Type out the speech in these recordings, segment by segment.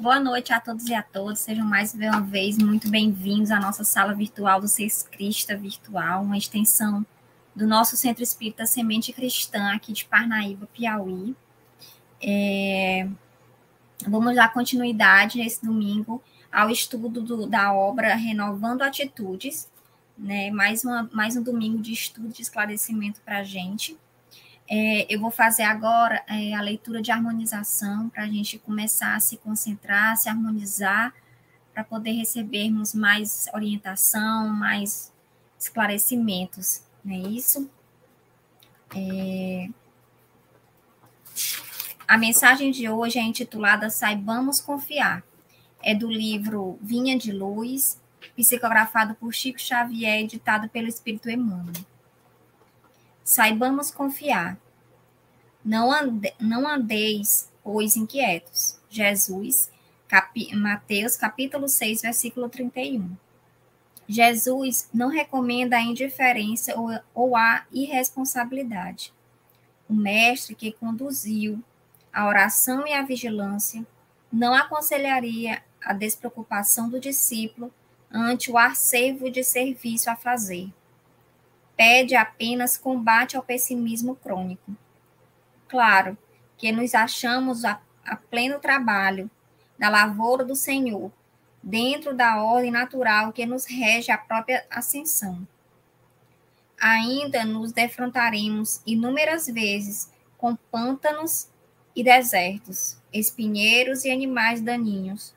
Boa noite a todos e a todas. Sejam mais uma vez muito bem-vindos à nossa sala virtual do Seis Crista Virtual, uma extensão do nosso Centro Espírita Semente Cristã aqui de Parnaíba, Piauí. É... Vamos dar continuidade nesse domingo ao estudo do, da obra Renovando Atitudes, né? Mais, uma, mais um domingo de estudo de esclarecimento para a gente. É, eu vou fazer agora é, a leitura de harmonização para a gente começar a se concentrar, se harmonizar, para poder recebermos mais orientação, mais esclarecimentos, não é isso? É... A mensagem de hoje é intitulada Saibamos Confiar. É do livro Vinha de Luz, psicografado por Chico Xavier, editado pelo Espírito Emmanuel. Saibamos confiar. Não, ande, não andeis, pois, inquietos. Jesus, Mateus, capítulo 6, versículo 31. Jesus não recomenda a indiferença ou, ou a irresponsabilidade. O mestre que conduziu a oração e a vigilância não aconselharia a despreocupação do discípulo ante o acervo de serviço a fazer pede apenas combate ao pessimismo crônico. Claro que nos achamos a, a pleno trabalho da lavoura do Senhor, dentro da ordem natural que nos rege a própria ascensão. Ainda nos defrontaremos inúmeras vezes com pântanos e desertos, espinheiros e animais daninhos.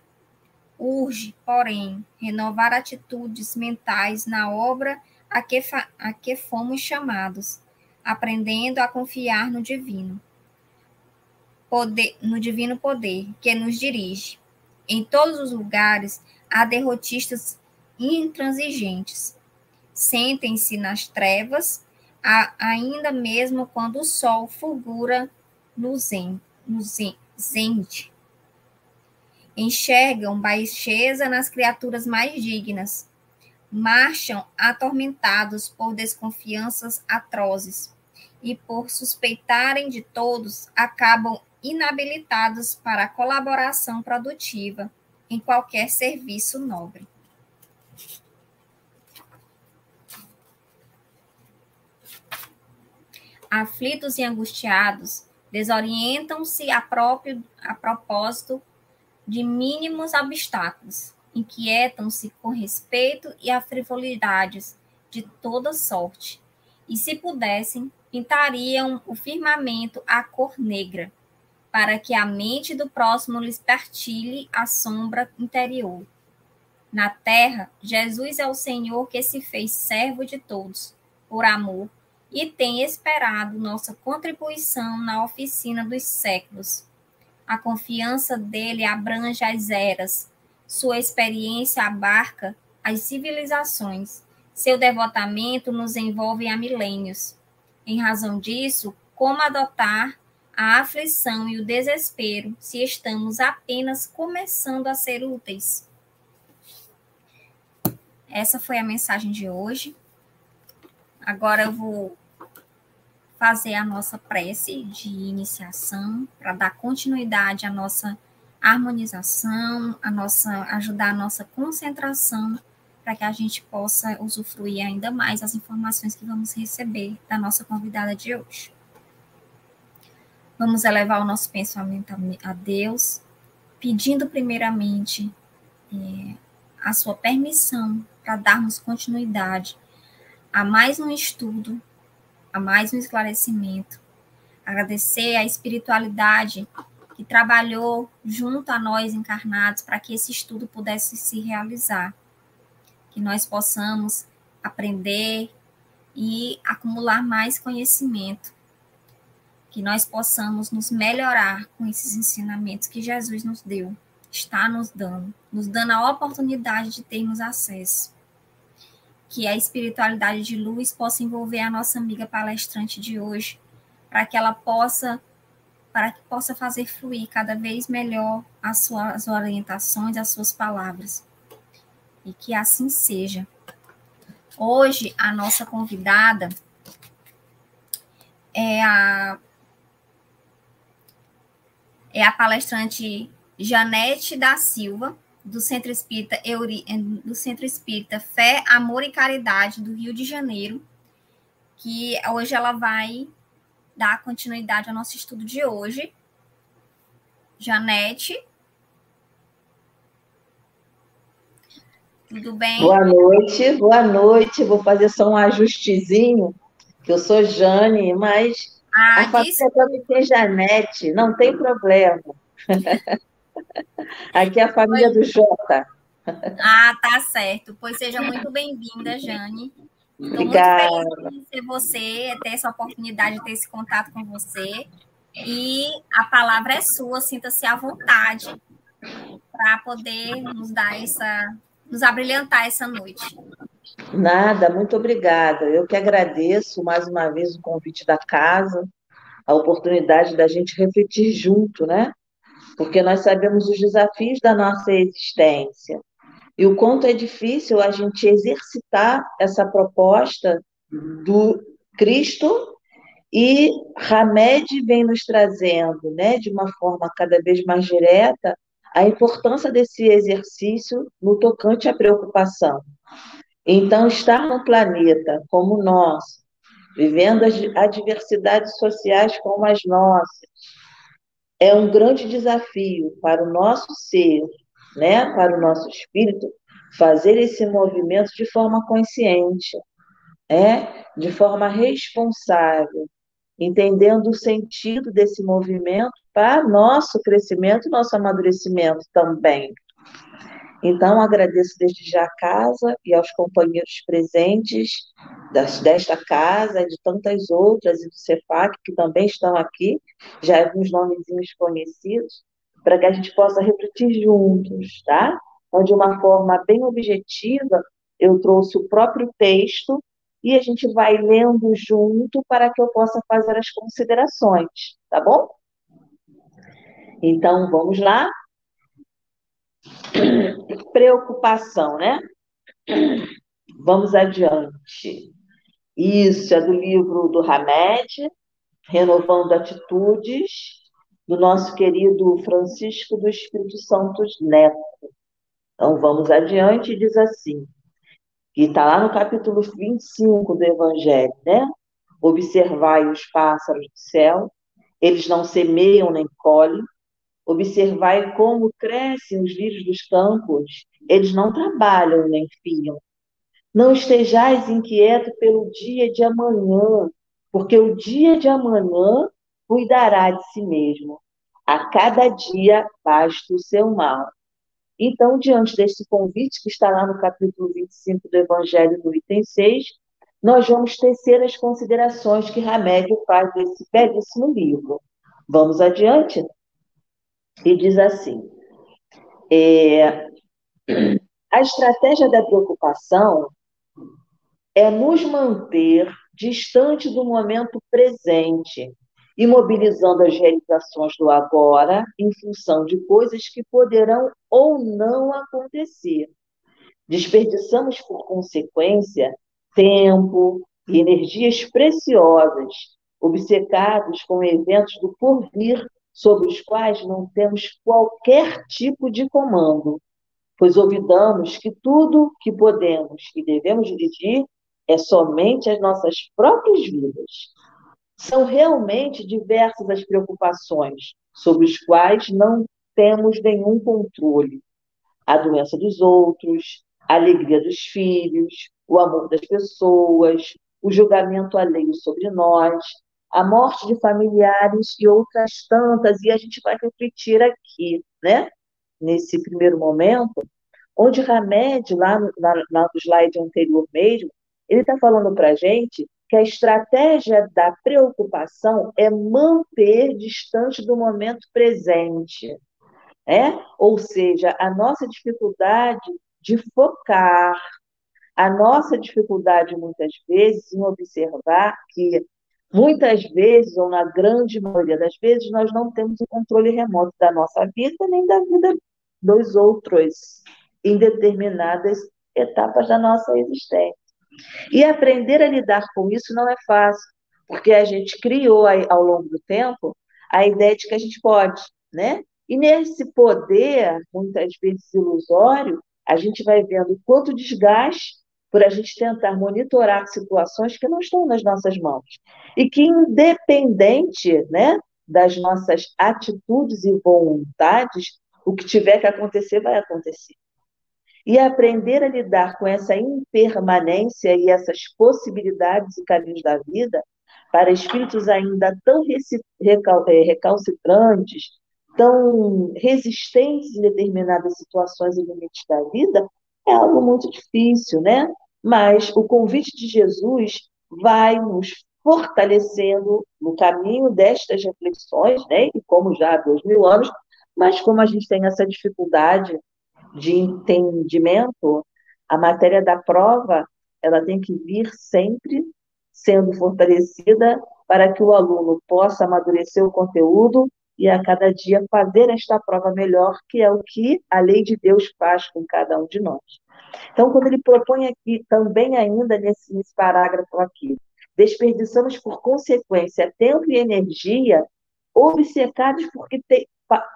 Urge, porém, renovar atitudes mentais na obra a que, a que fomos chamados, aprendendo a confiar no divino, poder, no divino poder que nos dirige. Em todos os lugares há derrotistas intransigentes. Sentem-se nas trevas, ainda mesmo quando o sol fulgura no, zen, no zen, zente. Enxergam baixeza nas criaturas mais dignas, marcham atormentados por desconfianças atrozes e, por suspeitarem de todos, acabam inabilitados para a colaboração produtiva em qualquer serviço nobre. Aflitos e angustiados, desorientam-se a, próprio, a propósito de mínimos obstáculos inquietam-se com respeito e a frivolidades de toda sorte, e se pudessem, pintariam o firmamento à cor negra, para que a mente do próximo lhes partilhe a sombra interior. Na terra, Jesus é o Senhor que se fez servo de todos, por amor, e tem esperado nossa contribuição na oficina dos séculos. A confiança dele abrange as eras, sua experiência abarca as civilizações. Seu devotamento nos envolve há milênios. Em razão disso, como adotar a aflição e o desespero se estamos apenas começando a ser úteis? Essa foi a mensagem de hoje. Agora eu vou fazer a nossa prece de iniciação para dar continuidade à nossa harmonização, a nossa ajudar a nossa concentração para que a gente possa usufruir ainda mais as informações que vamos receber da nossa convidada de hoje. Vamos elevar o nosso pensamento a Deus, pedindo primeiramente é, a sua permissão para darmos continuidade a mais um estudo, a mais um esclarecimento. Agradecer a espiritualidade que trabalhou junto a nós encarnados para que esse estudo pudesse se realizar, que nós possamos aprender e acumular mais conhecimento, que nós possamos nos melhorar com esses ensinamentos que Jesus nos deu, está nos dando, nos dando a oportunidade de termos acesso. Que a espiritualidade de luz possa envolver a nossa amiga palestrante de hoje, para que ela possa para que possa fazer fluir cada vez melhor as suas orientações, as suas palavras. E que assim seja. Hoje, a nossa convidada é a, é a palestrante Janete da Silva, do Centro Espírita, Euri, do Centro Espírita Fé, Amor e Caridade do Rio de Janeiro, que hoje ela vai dar continuidade ao nosso estudo de hoje. Janete. Tudo bem? Boa noite, boa noite. Vou fazer só um ajustezinho, que eu sou Jane, mas ah, a família também tem Janete, não tem problema. Aqui é a família do Jota. Ah, tá certo. Pois seja muito bem-vinda, Jane. Estou muito feliz de conhecer você, ter essa oportunidade de ter esse contato com você. E a palavra é sua, sinta-se à vontade para poder nos dar essa, nos abrilhantar essa noite. Nada, muito obrigada. Eu que agradeço mais uma vez o convite da casa, a oportunidade da gente refletir junto, né? Porque nós sabemos os desafios da nossa existência e o quanto é difícil a gente exercitar essa proposta do Cristo e Hamed vem nos trazendo, né, de uma forma cada vez mais direta, a importância desse exercício no tocante à preocupação. Então, estar no planeta como nós, vivendo as adversidades sociais como as nossas, é um grande desafio para o nosso ser, né, para o nosso espírito, fazer esse movimento de forma consciente, é, de forma responsável, entendendo o sentido desse movimento para nosso crescimento, nosso amadurecimento também. Então, agradeço desde já a casa e aos companheiros presentes das, desta casa, de tantas outras, e do CEFAC, que também estão aqui, já alguns nomezinhos conhecidos, para que a gente possa refletir juntos, tá? Então, de uma forma bem objetiva, eu trouxe o próprio texto e a gente vai lendo junto para que eu possa fazer as considerações, tá bom? Então, vamos lá. Preocupação, né? Vamos adiante. Isso é do livro do Hamed, Renovando Atitudes, do nosso querido Francisco do Espírito Santo Neto. Então, vamos adiante, diz assim, que está lá no capítulo 25 do Evangelho, né? Observai os pássaros do céu, eles não semeiam nem colhem, Observai como crescem os lírios dos campos, eles não trabalham nem fiam. Não estejais inquieto pelo dia de amanhã, porque o dia de amanhã cuidará de si mesmo. A cada dia basta o seu mal. Então, diante desse convite que está lá no capítulo 25 do Evangelho do item 6, nós vamos tecer as considerações que Ramédio faz desse belíssimo livro. Vamos adiante? e diz assim: é, a estratégia da preocupação é nos manter distante do momento presente, imobilizando as realizações do agora em função de coisas que poderão ou não acontecer. Desperdiçamos, por consequência, tempo e energias preciosas, obcecados com eventos do porvir sobre os quais não temos qualquer tipo de comando, pois olvidamos que tudo que podemos e devemos dirigir é somente as nossas próprias vidas. São realmente diversas as preocupações sobre as quais não temos nenhum controle. A doença dos outros, a alegria dos filhos, o amor das pessoas, o julgamento alheio sobre nós, a morte de familiares e outras tantas, e a gente vai refletir aqui, né? Nesse primeiro momento, onde Hamed, lá no, lá no slide anterior mesmo, ele está falando para a gente que a estratégia da preocupação é manter distante do momento presente. É? Ou seja, a nossa dificuldade de focar, a nossa dificuldade, muitas vezes, em observar que Muitas vezes, ou na grande maioria das vezes, nós não temos o controle remoto da nossa vida nem da vida dos outros em determinadas etapas da nossa existência. E aprender a lidar com isso não é fácil, porque a gente criou ao longo do tempo a ideia de que a gente pode, né? E nesse poder, muitas vezes ilusório, a gente vai vendo quanto desgaste por a gente tentar monitorar situações que não estão nas nossas mãos. E que, independente né, das nossas atitudes e vontades, o que tiver que acontecer, vai acontecer. E aprender a lidar com essa impermanência e essas possibilidades e caminhos da vida, para espíritos ainda tão é, recalcitrantes, tão resistentes em determinadas situações e limites da vida, é algo muito difícil, né? Mas o convite de Jesus vai nos fortalecendo no caminho destas reflexões, né? E como já há dois mil anos, mas como a gente tem essa dificuldade de entendimento, a matéria da prova ela tem que vir sempre sendo fortalecida para que o aluno possa amadurecer o conteúdo e a cada dia fazer esta prova melhor, que é o que a lei de Deus faz com cada um de nós. Então, quando ele propõe aqui, também ainda nesse, nesse parágrafo aqui, desperdiçamos por consequência tempo e energia obcecados porque te,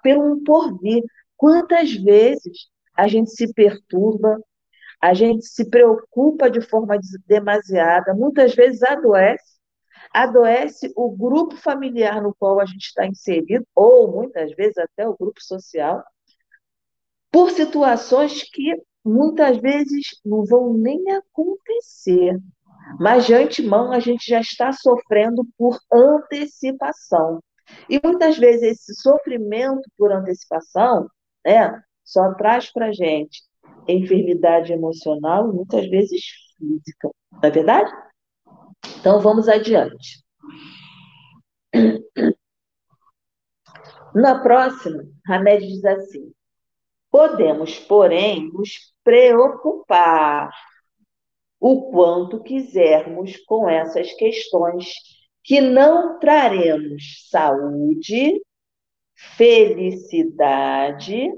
pelo um porvir. Quantas vezes a gente se perturba, a gente se preocupa de forma demasiada, muitas vezes adoece, adoece o grupo familiar no qual a gente está inserido, ou muitas vezes até o grupo social, por situações que muitas vezes não vão nem acontecer, mas de antemão a gente já está sofrendo por antecipação. E muitas vezes esse sofrimento por antecipação né, só traz para a gente enfermidade emocional e muitas vezes física. Não é verdade? Então vamos adiante. Na próxima, Hamed diz assim: podemos, porém, nos preocupar o quanto quisermos com essas questões que não traremos saúde, felicidade,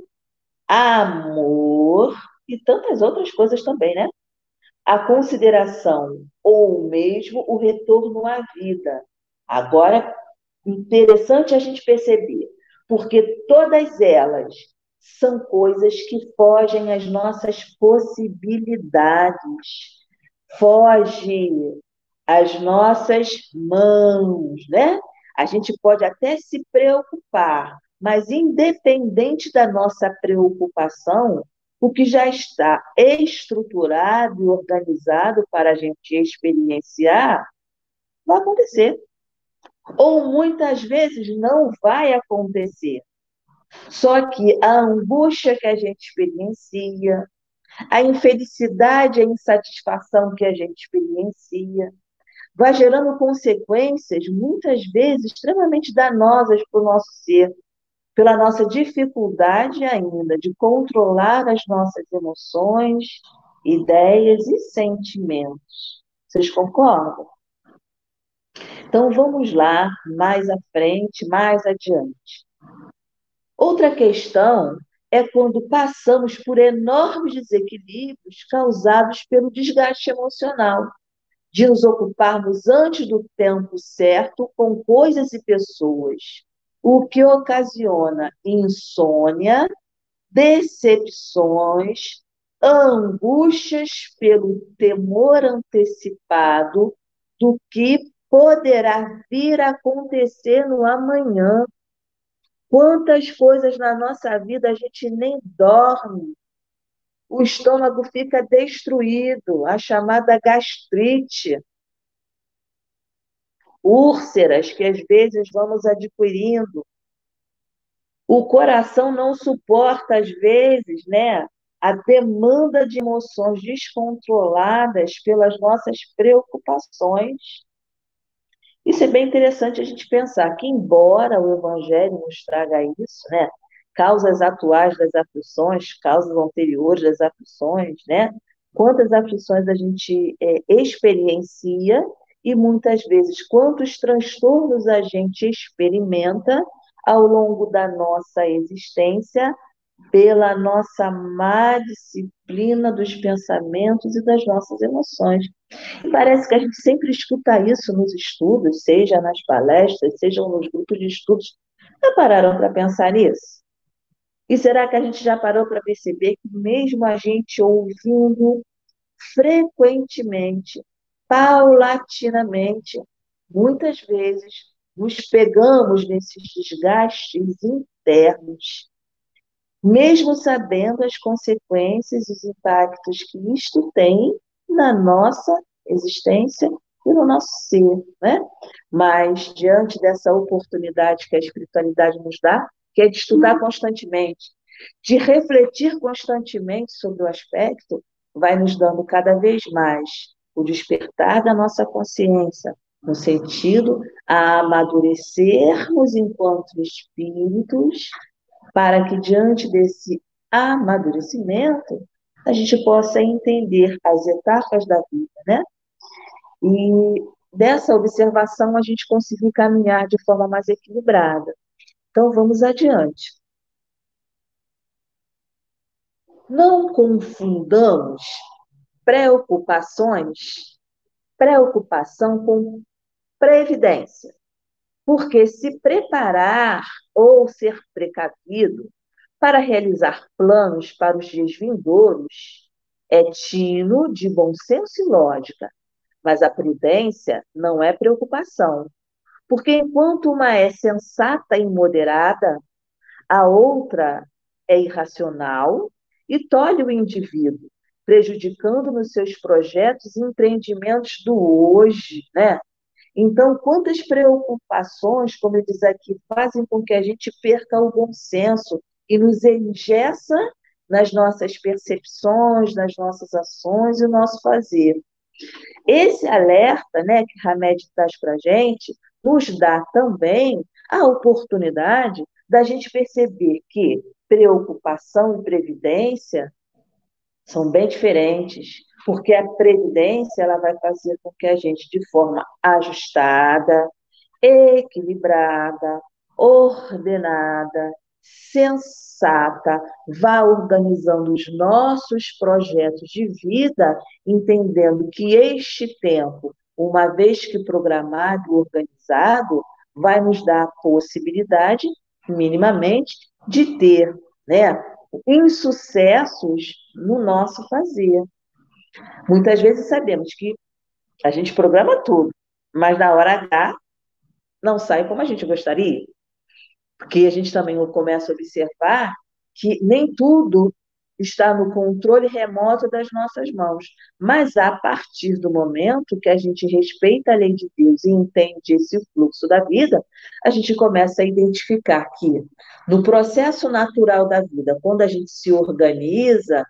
amor e tantas outras coisas também, né? A consideração ou mesmo o retorno à vida. Agora, interessante a gente perceber, porque todas elas são coisas que fogem às nossas possibilidades, foge às nossas mãos, né? A gente pode até se preocupar, mas independente da nossa preocupação, o que já está estruturado e organizado para a gente experienciar, vai acontecer. Ou muitas vezes não vai acontecer. Só que a angústia que a gente experiencia, a infelicidade, a insatisfação que a gente experiencia, vai gerando consequências, muitas vezes, extremamente danosas para o nosso ser, pela nossa dificuldade ainda de controlar as nossas emoções, ideias e sentimentos. Vocês concordam? Então vamos lá, mais à frente, mais adiante. Outra questão é quando passamos por enormes desequilíbrios causados pelo desgaste emocional, de nos ocuparmos antes do tempo certo com coisas e pessoas o que ocasiona insônia, decepções, angústias pelo temor antecipado do que poderá vir a acontecer no amanhã. Quantas coisas na nossa vida a gente nem dorme. O estômago fica destruído, a chamada gastrite úlceras que às vezes vamos adquirindo. O coração não suporta, às vezes, né, a demanda de emoções descontroladas pelas nossas preocupações. Isso é bem interessante a gente pensar que, embora o Evangelho nos traga isso, né, causas atuais das aflições, causas anteriores das aflições, né, quantas aflições a gente é, experiencia e muitas vezes quantos transtornos a gente experimenta ao longo da nossa existência pela nossa má disciplina dos pensamentos e das nossas emoções. E parece que a gente sempre escuta isso nos estudos, seja nas palestras, seja nos grupos de estudos. Já pararam para pensar nisso? E será que a gente já parou para perceber que, mesmo a gente ouvindo frequentemente, paulatinamente, muitas vezes nos pegamos nesses desgastes internos, mesmo sabendo as consequências e os impactos que isto tem na nossa existência e no nosso ser, né? Mas diante dessa oportunidade que a espiritualidade nos dá, que é de estudar uhum. constantemente, de refletir constantemente sobre o aspecto, vai nos dando cada vez mais o despertar da nossa consciência, no sentido a amadurecermos enquanto espíritos, para que diante desse amadurecimento a gente possa entender as etapas da vida, né? E dessa observação a gente conseguir caminhar de forma mais equilibrada. Então, vamos adiante. Não confundamos preocupações, preocupação com previdência. Porque se preparar ou ser precavido para realizar planos para os dias vindouros é tino de bom senso e lógica, mas a prudência não é preocupação, porque enquanto uma é sensata e moderada, a outra é irracional e tolhe o indivíduo, prejudicando nos seus projetos e empreendimentos do hoje, né? Então, quantas preocupações, como diz aqui, fazem com que a gente perca o bom senso e nos engessa nas nossas percepções, nas nossas ações e o nosso fazer. Esse alerta né, que Hamed traz para a gente nos dá também a oportunidade da gente perceber que preocupação e previdência são bem diferentes, porque a previdência ela vai fazer com que a gente, de forma ajustada, equilibrada, ordenada, sensata, vá organizando os nossos projetos de vida, entendendo que este tempo, uma vez que programado e organizado, vai nos dar a possibilidade, minimamente, de ter né, insucessos no nosso fazer. Muitas vezes sabemos que a gente programa tudo, mas na hora H não sai como a gente gostaria. Porque a gente também começa a observar que nem tudo está no controle remoto das nossas mãos. Mas a partir do momento que a gente respeita a lei de Deus e entende esse fluxo da vida, a gente começa a identificar que no processo natural da vida, quando a gente se organiza,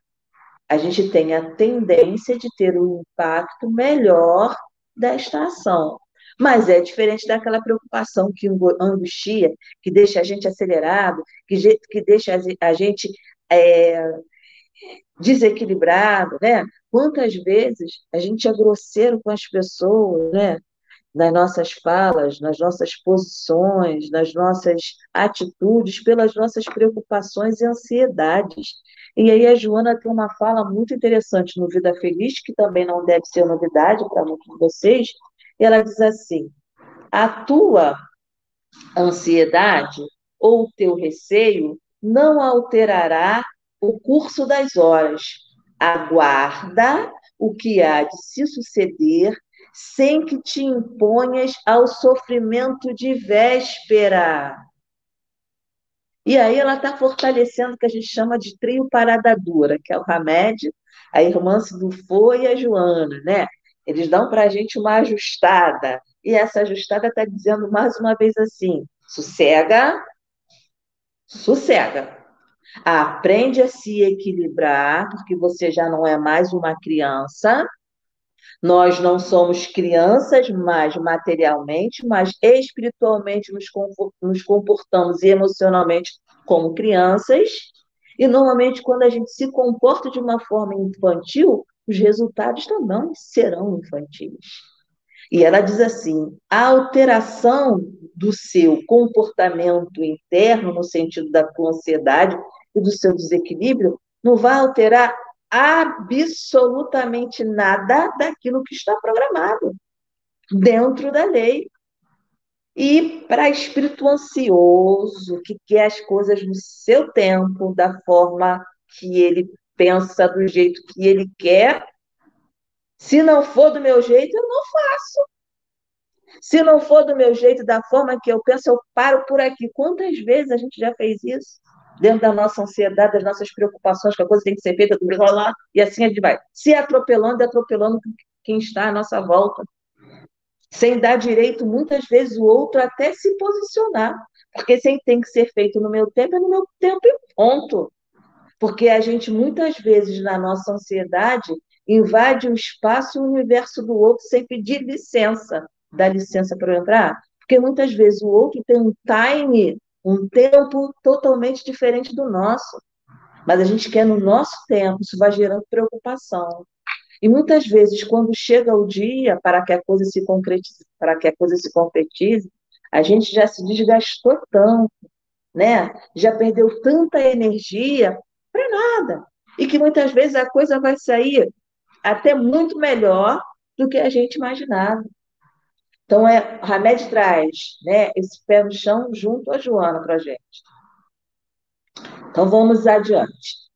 a gente tem a tendência de ter um impacto melhor desta ação. Mas é diferente daquela preocupação que angustia, que deixa a gente acelerado, que, que deixa a gente é, desequilibrado, né? Quantas vezes a gente é grosseiro com as pessoas, né? Nas nossas falas, nas nossas posições, nas nossas atitudes, pelas nossas preocupações e ansiedades. E aí a Joana tem uma fala muito interessante no Vida Feliz, que também não deve ser novidade para muitos de vocês, ela diz assim: a tua ansiedade ou o teu receio não alterará o curso das horas. Aguarda o que há de se suceder sem que te imponhas ao sofrimento de véspera. E aí ela está fortalecendo o que a gente chama de trio parada dura, que é o Hamed, a irmã Sidufo e a Joana, né? Eles dão para a gente uma ajustada. E essa ajustada está dizendo mais uma vez assim: sossega, sossega. Aprende a se equilibrar, porque você já não é mais uma criança. Nós não somos crianças mais materialmente, mas espiritualmente nos comportamos e emocionalmente como crianças. E normalmente, quando a gente se comporta de uma forma infantil, os resultados também serão infantis. E ela diz assim: a alteração do seu comportamento interno, no sentido da ansiedade e do seu desequilíbrio, não vai alterar absolutamente nada daquilo que está programado dentro da lei. E para espírito ansioso, que quer as coisas no seu tempo, da forma que ele pensa, do jeito que ele quer, se não for do meu jeito, eu não faço. Se não for do meu jeito, da forma que eu penso, eu paro por aqui. Quantas vezes a gente já fez isso? Dentro da nossa ansiedade, das nossas preocupações, que a coisa tem que ser feita do rolar, e assim a gente vai. Se atropelando e atropelando quem está à nossa volta. Sem dar direito, muitas vezes, o outro até se posicionar. Porque se tem que ser feito no meu tempo, é no meu tempo e ponto. Porque a gente, muitas vezes, na nossa ansiedade, invade o espaço e o universo do outro sem pedir licença dá licença para eu entrar? Porque muitas vezes o outro tem um time, um tempo totalmente diferente do nosso. Mas a gente quer no nosso tempo, isso vai gerando preocupação. E muitas vezes, quando chega o dia para que a coisa se concretize, para que a coisa se concretize, a gente já se desgastou tanto, né? Já perdeu tanta energia para nada. E que muitas vezes a coisa vai sair até muito melhor do que a gente imaginava. Então, é, Hamed traz né, esse pé no chão junto a Joana para a gente. Então, vamos adiante.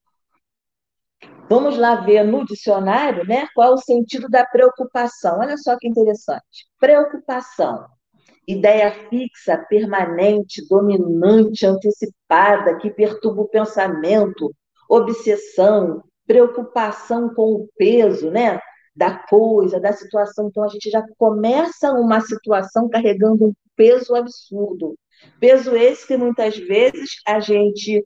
Vamos lá ver no dicionário né, qual é o sentido da preocupação. Olha só que interessante. Preocupação. Ideia fixa, permanente, dominante, antecipada, que perturba o pensamento, obsessão, preocupação com o peso, né? Da coisa, da situação. Então, a gente já começa uma situação carregando um peso absurdo. Peso esse que muitas vezes a gente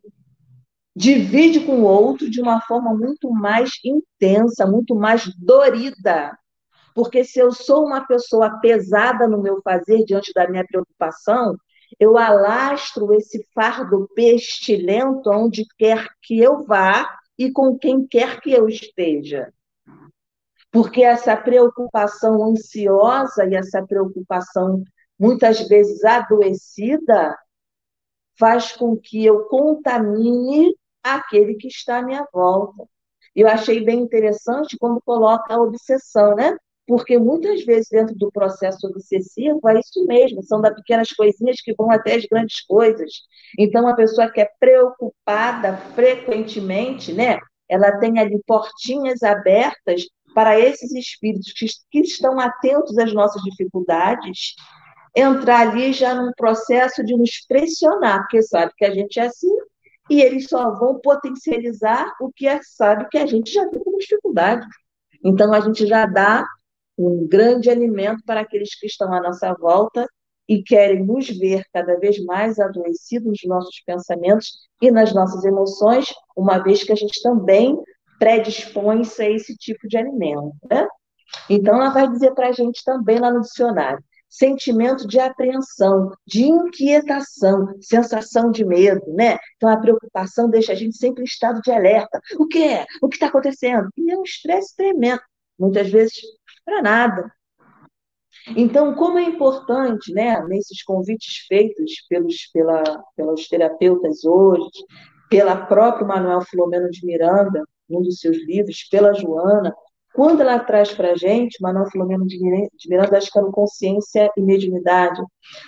divide com o outro de uma forma muito mais intensa, muito mais dorida. Porque se eu sou uma pessoa pesada no meu fazer diante da minha preocupação, eu alastro esse fardo pestilento onde quer que eu vá e com quem quer que eu esteja porque essa preocupação ansiosa e essa preocupação muitas vezes adoecida faz com que eu contamine aquele que está à minha volta. Eu achei bem interessante como coloca a obsessão, né? Porque muitas vezes dentro do processo obsessivo é isso mesmo, são das pequenas coisinhas que vão até as grandes coisas. Então a pessoa que é preocupada frequentemente, né? Ela tem ali portinhas abertas para esses espíritos que, que estão atentos às nossas dificuldades, entrar ali já num processo de nos pressionar, porque sabe que a gente é assim, e eles só vão potencializar o que é, sabe que a gente já tem como dificuldade. Então, a gente já dá um grande alimento para aqueles que estão à nossa volta e querem nos ver cada vez mais adoecidos nos nossos pensamentos e nas nossas emoções, uma vez que a gente também predispõe-se a esse tipo de alimento. Né? Então, ela vai dizer para a gente também lá no dicionário: sentimento de apreensão, de inquietação, sensação de medo, né? Então, a preocupação deixa a gente sempre em estado de alerta. O que é? O que está acontecendo? E é um estresse tremendo, muitas vezes para nada. Então, como é importante, né, nesses convites feitos pelos, pela, pelos terapeutas hoje, pela própria Manuel Filomeno de Miranda, num dos seus livros, pela Joana, quando ela traz para a gente, Manuel Filomeno de Miranda, acho que é no Consciência e Mediunidade,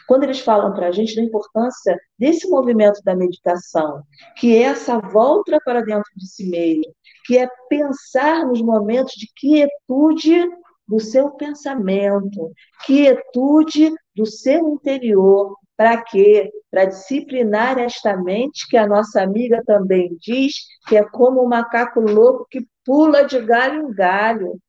quando eles falam para a gente da importância desse movimento da meditação, que é essa volta para dentro de si mesmo, que é pensar nos momentos de quietude do seu pensamento, quietude do seu interior, para quê? Para disciplinar esta mente, que a nossa amiga também diz que é como um macaco louco que pula de galho em galho,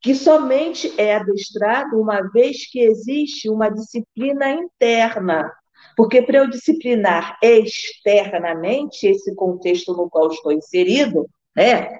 que somente é adestrado uma vez que existe uma disciplina interna. Porque para eu disciplinar externamente esse contexto no qual estou inserido, né,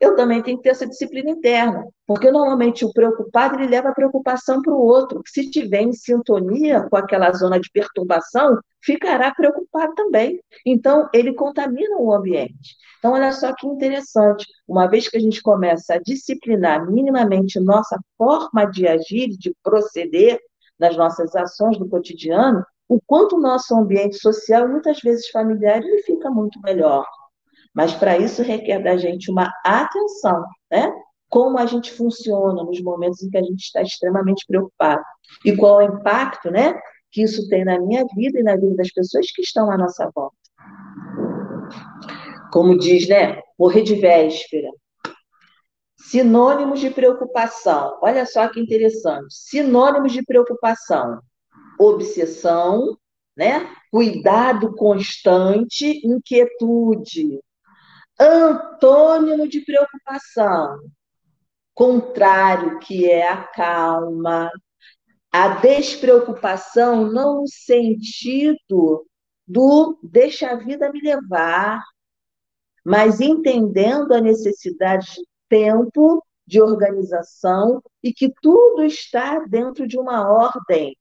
eu também tenho que ter essa disciplina interna, porque normalmente o preocupado ele leva a preocupação para o outro, se tiver em sintonia com aquela zona de perturbação, ficará preocupado também. Então, ele contamina o ambiente. Então, olha só que interessante, uma vez que a gente começa a disciplinar minimamente nossa forma de agir, de proceder nas nossas ações do cotidiano, o quanto o nosso ambiente social, muitas vezes familiar, ele fica muito melhor. Mas para isso requer da gente uma atenção, né? Como a gente funciona nos momentos em que a gente está extremamente preocupado e qual é o impacto, né? que isso tem na minha vida e na vida das pessoas que estão à nossa volta. Como diz, né? Morrer de véspera. Sinônimos de preocupação. Olha só que interessante. Sinônimos de preocupação: obsessão, né? Cuidado constante, inquietude. Antônimo de preocupação, contrário, que é a calma, a despreocupação, não no sentido do deixa a vida me levar, mas entendendo a necessidade de tempo, de organização e que tudo está dentro de uma ordem.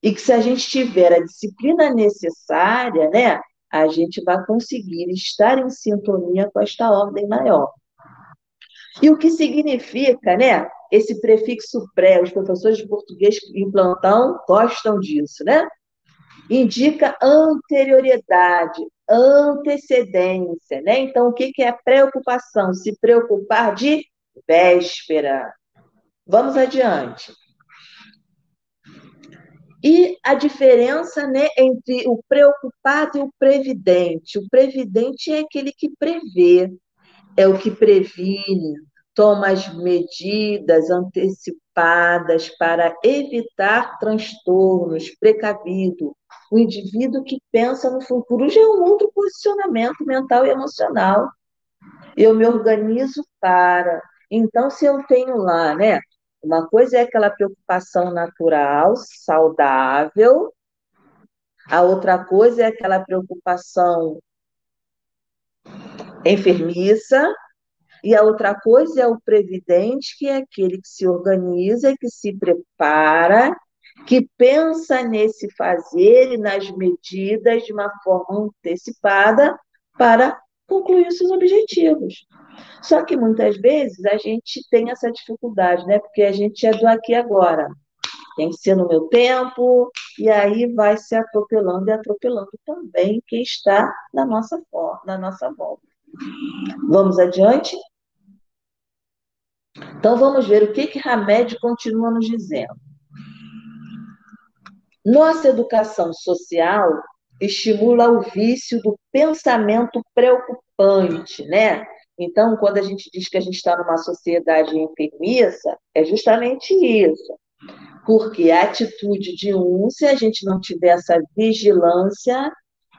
E que se a gente tiver a disciplina necessária, né, a gente vai conseguir estar em sintonia com esta ordem maior. E o que significa, né? Esse prefixo pré, os professores de português em plantão gostam disso, né? Indica anterioridade, antecedência, né? Então, o que é preocupação? Se preocupar de véspera. Vamos adiante. E a diferença né, entre o preocupado e o previdente. O previdente é aquele que prevê, é o que previne, toma as medidas antecipadas para evitar transtornos, precavido. O indivíduo que pensa no futuro já é um outro posicionamento mental e emocional. Eu me organizo para. Então, se eu tenho lá, né, uma coisa é aquela preocupação natural, saudável, a outra coisa é aquela preocupação enfermiça, e a outra coisa é o previdente, que é aquele que se organiza, que se prepara, que pensa nesse fazer e nas medidas de uma forma antecipada para concluir seus objetivos. Só que muitas vezes a gente tem essa dificuldade, né? Porque a gente é do aqui agora. Tem que ser no meu tempo, e aí vai se atropelando e atropelando também quem está na nossa, na nossa volta. Vamos adiante? Então vamos ver o que que Hamed continua nos dizendo. Nossa educação social estimula o vício do pensamento preocupante, né? Então, quando a gente diz que a gente está numa sociedade enfermiça, é justamente isso. Porque a atitude de um, se a gente não tiver essa vigilância,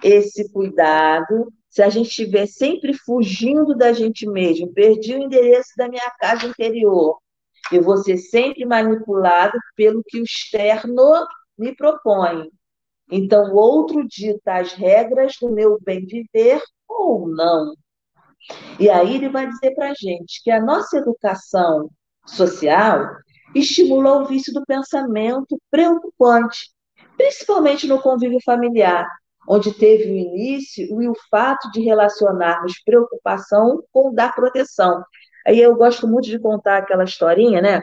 esse cuidado, se a gente estiver sempre fugindo da gente mesmo, perdi o endereço da minha casa interior, eu vou ser sempre manipulado pelo que o externo me propõe. Então, o outro dita as regras do meu bem viver ou não. E aí ele vai dizer para a gente que a nossa educação social estimula o vício do pensamento preocupante, principalmente no convívio familiar, onde teve o início e o fato de relacionarmos preocupação com dar proteção. Aí eu gosto muito de contar aquela historinha, né,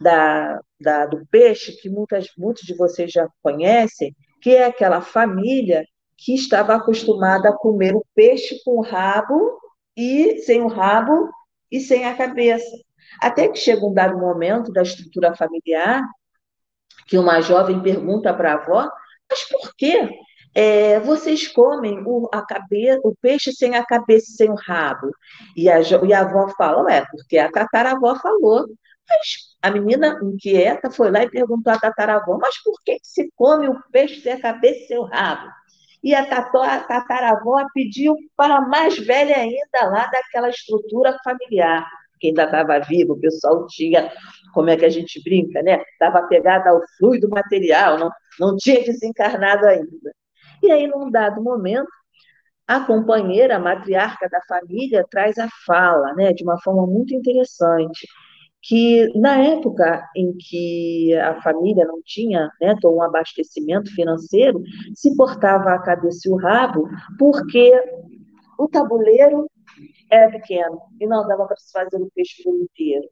da, da, do peixe, que muitas, muitos de vocês já conhecem, que é aquela família que estava acostumada a comer o peixe com o rabo e sem o rabo e sem a cabeça. Até que chega um dado momento da estrutura familiar que uma jovem pergunta para a avó: mas por que é, vocês comem o, a cabeça, o peixe sem a cabeça e sem o rabo? E a, e a avó fala: é, porque a tataravó falou. Mas a menina inquieta foi lá e perguntou à tataravó: mas por que se come o peixe sem a cabeça e sem o rabo? e a, tataravó pediu para a mais velha ainda lá daquela estrutura familiar, que ainda estava vivo, o pessoal tinha, como é que a gente brinca, né? Estava pegada ao fluido material, não, não tinha desencarnado ainda. E aí, num dado momento, a companheira, a matriarca da família, traz a fala, né, de uma forma muito interessante que na época em que a família não tinha né, um abastecimento financeiro, se portava a cabeça e o rabo, porque o tabuleiro era pequeno e não dava para se fazer o peixe inteiro.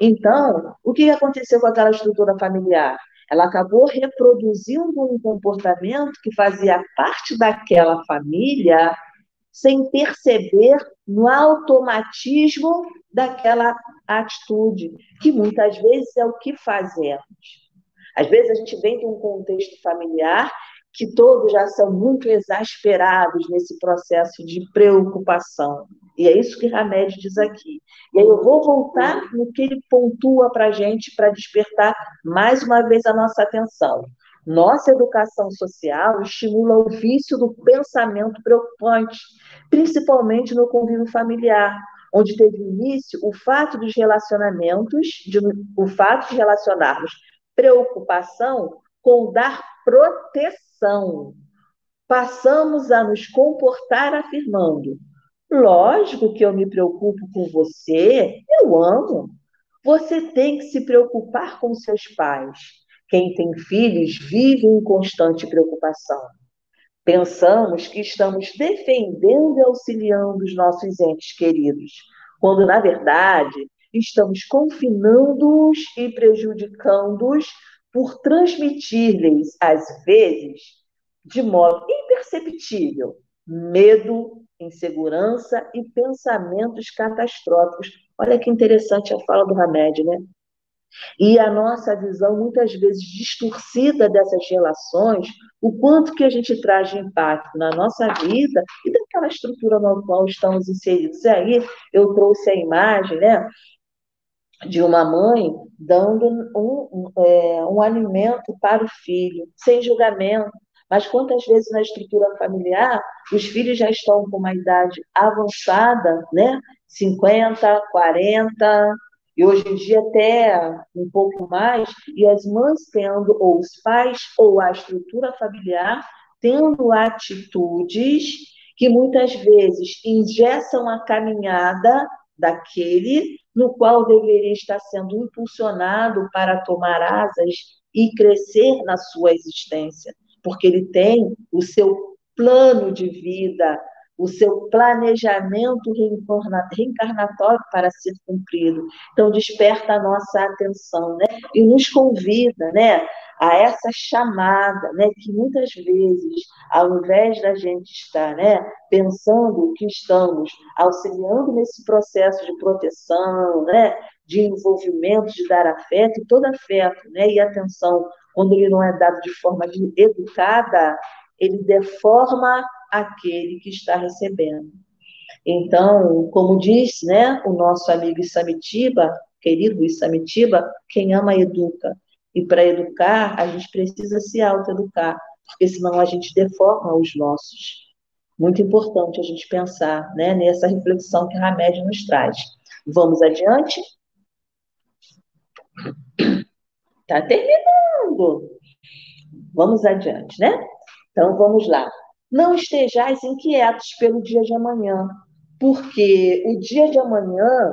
Então, o que aconteceu com aquela estrutura familiar? Ela acabou reproduzindo um comportamento que fazia parte daquela família sem perceber no automatismo daquela atitude, que muitas vezes é o que fazemos. Às vezes a gente vem de um contexto familiar que todos já são muito exasperados nesse processo de preocupação. E é isso que Hamed diz aqui. E aí eu vou voltar no que ele pontua para a gente para despertar mais uma vez a nossa atenção. Nossa educação social estimula o vício do pensamento preocupante, principalmente no convívio familiar, onde teve início o fato dos relacionamentos, de, o fato de relacionarmos preocupação com dar proteção. Passamos a nos comportar afirmando: lógico que eu me preocupo com você, eu amo. Você tem que se preocupar com seus pais. Quem tem filhos vive em constante preocupação. Pensamos que estamos defendendo e auxiliando os nossos entes queridos, quando, na verdade, estamos confinando-os e prejudicando-os por transmitir-lhes, às vezes, de modo imperceptível, medo, insegurança e pensamentos catastróficos. Olha que interessante a fala do Hamed, né? E a nossa visão, muitas vezes distorcida dessas relações, o quanto que a gente traz de impacto na nossa vida e daquela estrutura na qual estamos inseridos. E aí eu trouxe a imagem, né? de uma mãe dando um, é, um alimento para o filho, sem julgamento. Mas quantas vezes na estrutura familiar os filhos já estão com uma idade avançada, né? 50, 40, e hoje em dia até um pouco mais, e as mães tendo, ou os pais, ou a estrutura familiar, tendo atitudes que muitas vezes ingessam a caminhada daquele no qual deveria estar sendo impulsionado para tomar asas e crescer na sua existência, porque ele tem o seu plano de vida, o seu planejamento reencarnatório para ser cumprido. Então, desperta a nossa atenção, né? E nos convida, né? A essa chamada, né? Que muitas vezes, ao invés da gente estar, né? Pensando que estamos auxiliando nesse processo de proteção, né? De envolvimento, de dar afeto, e todo afeto, né? E atenção, quando ele não é dado de forma educada, ele deforma aquele que está recebendo. Então, como diz né, o nosso amigo Isamitiba, querido Isamitiba, quem ama educa. E para educar, a gente precisa se autoeducar, porque senão a gente deforma os nossos. Muito importante a gente pensar né, nessa reflexão que Hamed nos traz. Vamos adiante? Está terminando. Vamos adiante, né? Então vamos lá. Não estejais inquietos pelo dia de amanhã, porque o dia de amanhã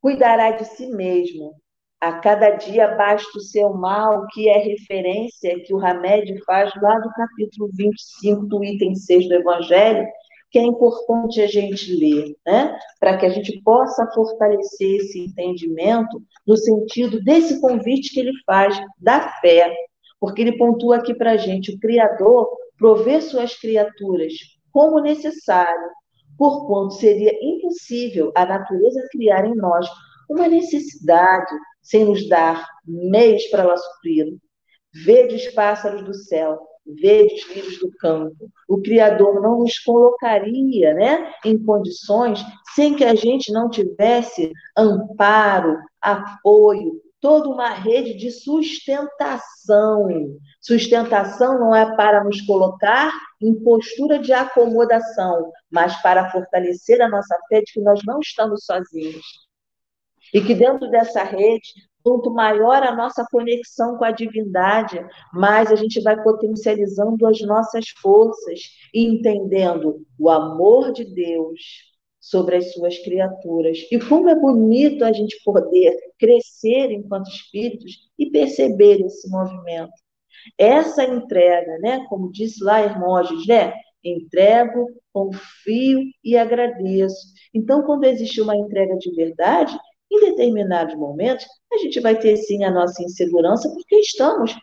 cuidará de si mesmo. A cada dia basta o seu mal, que é referência que o Hamed faz lá do capítulo 25 do item 6 do Evangelho, que é importante a gente ler, né? Para que a gente possa fortalecer esse entendimento no sentido desse convite que ele faz da fé. Porque ele pontua aqui para a gente, o Criador prover suas criaturas como necessário, porquanto seria impossível a natureza criar em nós uma necessidade sem nos dar meios para ela supri-lo. Vede os pássaros do céu, vede os lírios do campo. O Criador não nos colocaria né, em condições sem que a gente não tivesse amparo, apoio, toda uma rede de sustentação. Sustentação não é para nos colocar em postura de acomodação, mas para fortalecer a nossa fé de que nós não estamos sozinhos. E que dentro dessa rede, quanto maior a nossa conexão com a divindade, mais a gente vai potencializando as nossas forças e entendendo o amor de Deus, sobre as suas criaturas. E como é bonito a gente poder crescer enquanto espíritos e perceber esse movimento. Essa entrega, né, como disse lá Hermógenes, né, entrego, confio e agradeço. Então, quando existe uma entrega de verdade, em determinados momentos, a gente vai ter sim a nossa insegurança, porque estamos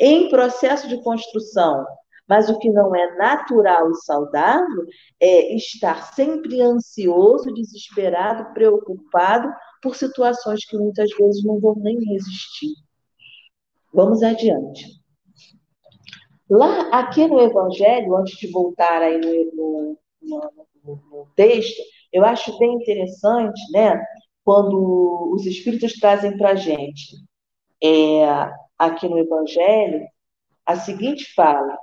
em processo de construção. Mas o que não é natural e saudável é estar sempre ansioso, desesperado, preocupado por situações que muitas vezes não vão nem existir. Vamos adiante. Lá, aqui no Evangelho, antes de voltar aí no, no, no, no texto, eu acho bem interessante, né, quando os Espíritos trazem para a gente, é, aqui no Evangelho, a seguinte fala: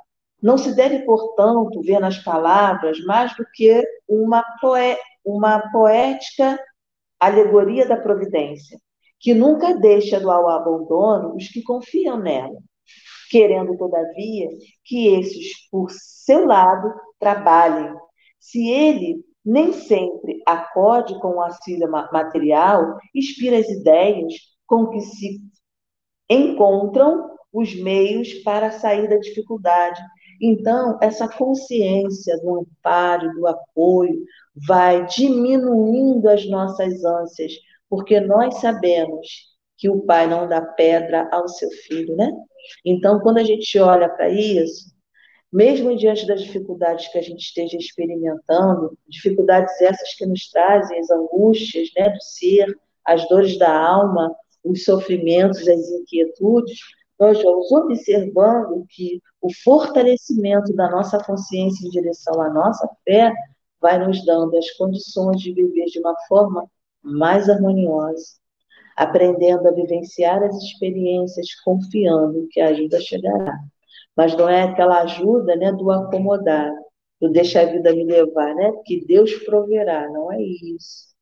não se deve, portanto, ver nas palavras mais do que uma, poé uma poética alegoria da providência, que nunca deixa do ao abandono os que confiam nela, querendo, todavia, que esses, por seu lado, trabalhem. Se ele nem sempre acode com o auxílio material, inspira as ideias com que se encontram os meios para sair da dificuldade. Então, essa consciência do amparo, do apoio, vai diminuindo as nossas ânsias, porque nós sabemos que o pai não dá pedra ao seu filho, né? Então, quando a gente olha para isso, mesmo diante das dificuldades que a gente esteja experimentando, dificuldades essas que nos trazem as angústias né, do ser, as dores da alma, os sofrimentos, as inquietudes, nós vamos observando que o fortalecimento da nossa consciência em direção à nossa fé vai nos dando as condições de viver de uma forma mais harmoniosa, aprendendo a vivenciar as experiências, confiando que a ajuda chegará. Mas não é aquela ajuda né, do acomodar, do deixa a vida me levar, né? Que Deus proverá, não é isso.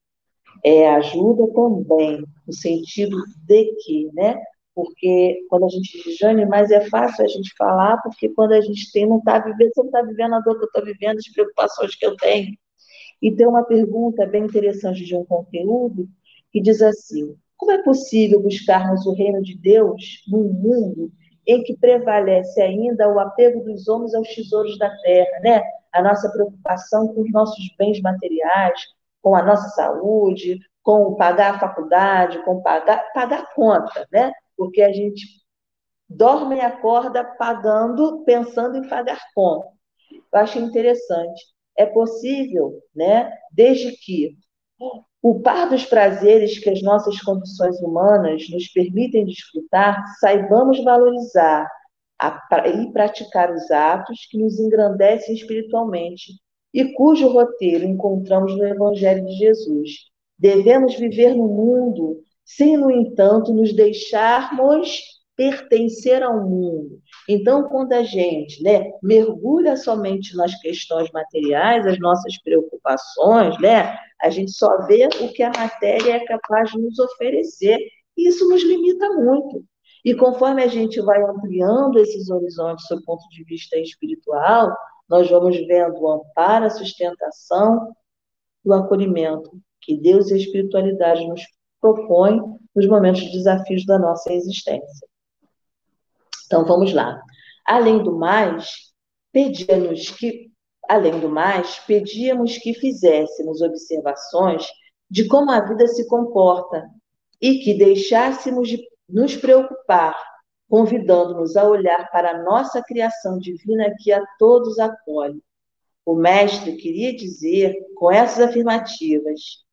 É ajuda também, no sentido de que, né? Porque quando a gente diz, Jane, mas é fácil a gente falar, porque quando a gente tem, não está vivendo, você não está vivendo a dor que eu estou vivendo, as preocupações que eu tenho. E tem uma pergunta bem interessante de um conteúdo que diz assim: como é possível buscarmos o reino de Deus num mundo em que prevalece ainda o apego dos homens aos tesouros da terra, né? A nossa preocupação com os nossos bens materiais, com a nossa saúde, com pagar a faculdade, com pagar, pagar conta, né? Porque a gente dorme e acorda pagando, pensando em pagar conta. Eu acho interessante. É possível, né, desde que o par dos prazeres que as nossas condições humanas nos permitem desfrutar, saibamos valorizar a, e praticar os atos que nos engrandecem espiritualmente e cujo roteiro encontramos no Evangelho de Jesus. Devemos viver no mundo sem, no entanto, nos deixarmos pertencer ao mundo. Então, quando a gente né, mergulha somente nas questões materiais, as nossas preocupações, né, a gente só vê o que a matéria é capaz de nos oferecer. E isso nos limita muito. E conforme a gente vai ampliando esses horizontes do ponto de vista espiritual, nós vamos vendo o amparo, a sustentação, o acolhimento que Deus e a espiritualidade nos propõe nos momentos de desafios da nossa existência. Então vamos lá. Além do mais, pedíamos que, além do mais, pedíamos que fizéssemos observações de como a vida se comporta e que deixássemos de nos preocupar, convidando-nos a olhar para a nossa criação divina que a todos acolhe. O mestre queria dizer com essas afirmativas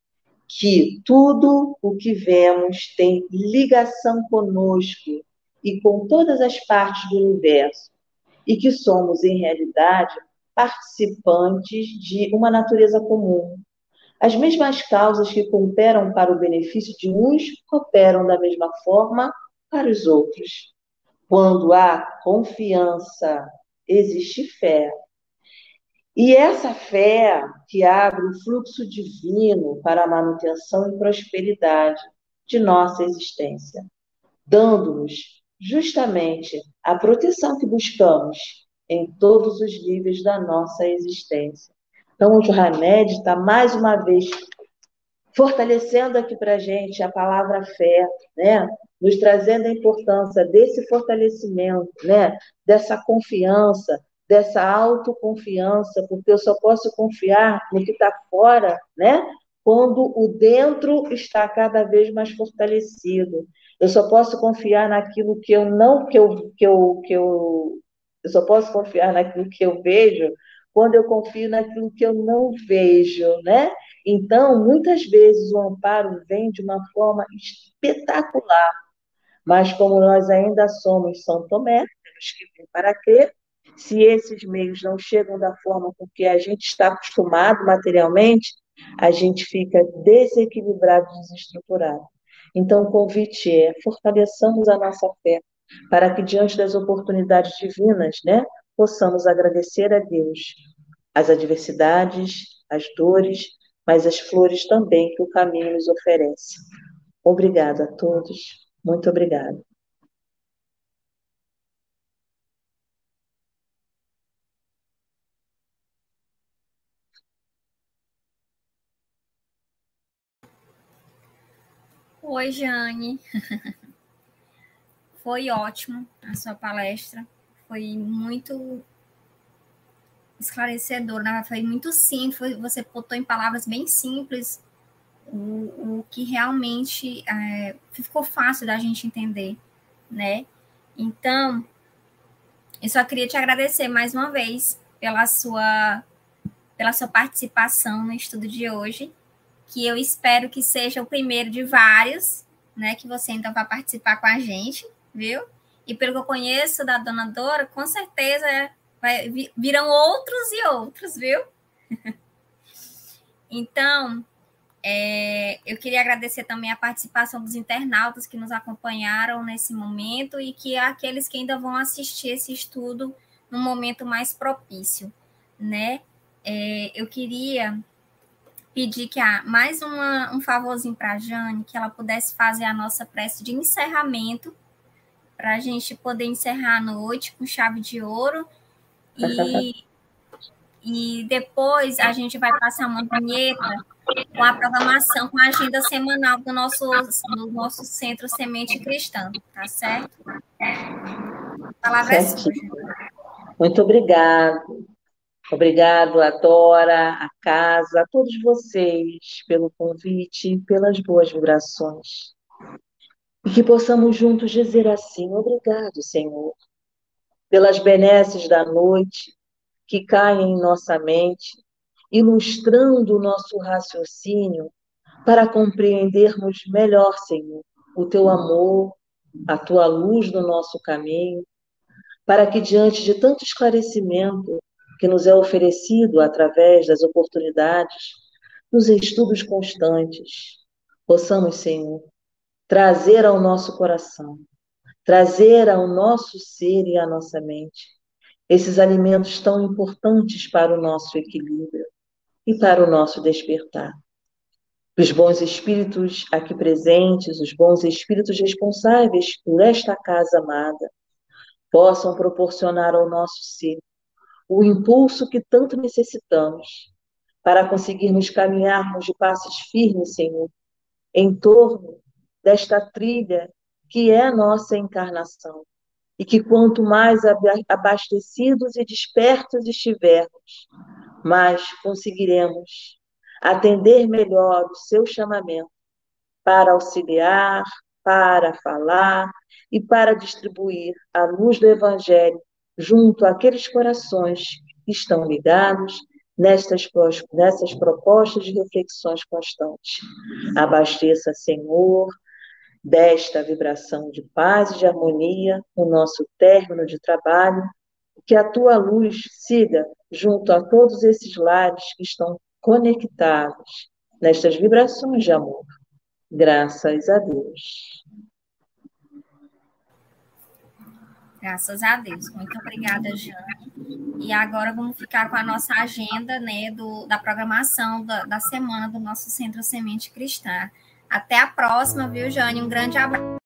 que tudo o que vemos tem ligação conosco e com todas as partes do universo, e que somos, em realidade, participantes de uma natureza comum. As mesmas causas que cooperam para o benefício de uns cooperam da mesma forma para os outros. Quando há confiança, existe fé. E essa fé que abre o fluxo divino para a manutenção e prosperidade de nossa existência, dando-nos justamente a proteção que buscamos em todos os níveis da nossa existência. Então, o Hamed está mais uma vez fortalecendo aqui para a gente a palavra fé, né? nos trazendo a importância desse fortalecimento, né? dessa confiança, dessa autoconfiança, porque eu só posso confiar no que está fora, né? Quando o dentro está cada vez mais fortalecido. Eu só posso confiar naquilo que eu não que eu que eu que eu eu só posso confiar naquilo que eu vejo quando eu confio naquilo que eu não vejo, né? Então, muitas vezes o amparo vem de uma forma espetacular, Mas como nós ainda somos São Tomé, temos que vir para crer. Se esses meios não chegam da forma com que a gente está acostumado materialmente, a gente fica desequilibrado, desestruturado. Então, o convite é fortaleçamos a nossa fé, para que diante das oportunidades divinas, né, possamos agradecer a Deus as adversidades, as dores, mas as flores também que o caminho nos oferece. Obrigada a todos. Muito obrigada. Oi, Jane. Foi ótimo a sua palestra. Foi muito esclarecedor, né? Foi muito simples. Você botou em palavras bem simples o, o que realmente é, ficou fácil da gente entender, né? Então, eu só queria te agradecer mais uma vez pela sua pela sua participação no estudo de hoje, que eu espero que seja o primeiro de vários, né, que você então vai participar com a gente, viu? E pelo que eu conheço da dona Dora, com certeza vai, virão outros e outros, viu? então, é, eu queria agradecer também a participação dos internautas que nos acompanharam nesse momento e que aqueles que ainda vão assistir esse estudo num momento mais propício, né? É, eu queria pedir que há mais uma, um favorzinho para a Jane, que ela pudesse fazer a nossa prece de encerramento, para a gente poder encerrar a noite com chave de ouro. E, e depois a gente vai passar uma vinheta com a programação, com a agenda semanal do nosso, do nosso Centro Semente Cristã, tá certo? A palavra é sua. Muito obrigado. Obrigado a Dora, a casa, a todos vocês pelo convite e pelas boas vibrações. E que possamos juntos dizer assim: obrigado, Senhor, pelas benesses da noite que caem em nossa mente ilustrando o nosso raciocínio para compreendermos melhor, Senhor, o teu amor, a tua luz no nosso caminho, para que diante de tanto esclarecimento que nos é oferecido através das oportunidades, nos estudos constantes, possamos, Senhor, trazer ao nosso coração, trazer ao nosso ser e à nossa mente esses alimentos tão importantes para o nosso equilíbrio e para o nosso despertar. Os bons espíritos aqui presentes, os bons espíritos responsáveis por esta casa amada, possam proporcionar ao nosso ser o impulso que tanto necessitamos para conseguirmos caminharmos de passos firmes, Senhor, em torno desta trilha que é a nossa encarnação. E que quanto mais abastecidos e despertos estivermos, mas conseguiremos atender melhor o seu chamamento para auxiliar, para falar e para distribuir a luz do Evangelho junto àqueles corações que estão ligados nestas, nessas propostas de reflexões constantes. Abasteça, Senhor, desta vibração de paz e de harmonia o nosso término de trabalho que a tua luz siga junto a todos esses lares que estão conectados nestas vibrações de amor. Graças a Deus. Graças a Deus. Muito obrigada, Jane. E agora vamos ficar com a nossa agenda né, do, da programação da, da semana do nosso Centro Semente Cristã. Até a próxima, viu, Jane? Um grande abraço.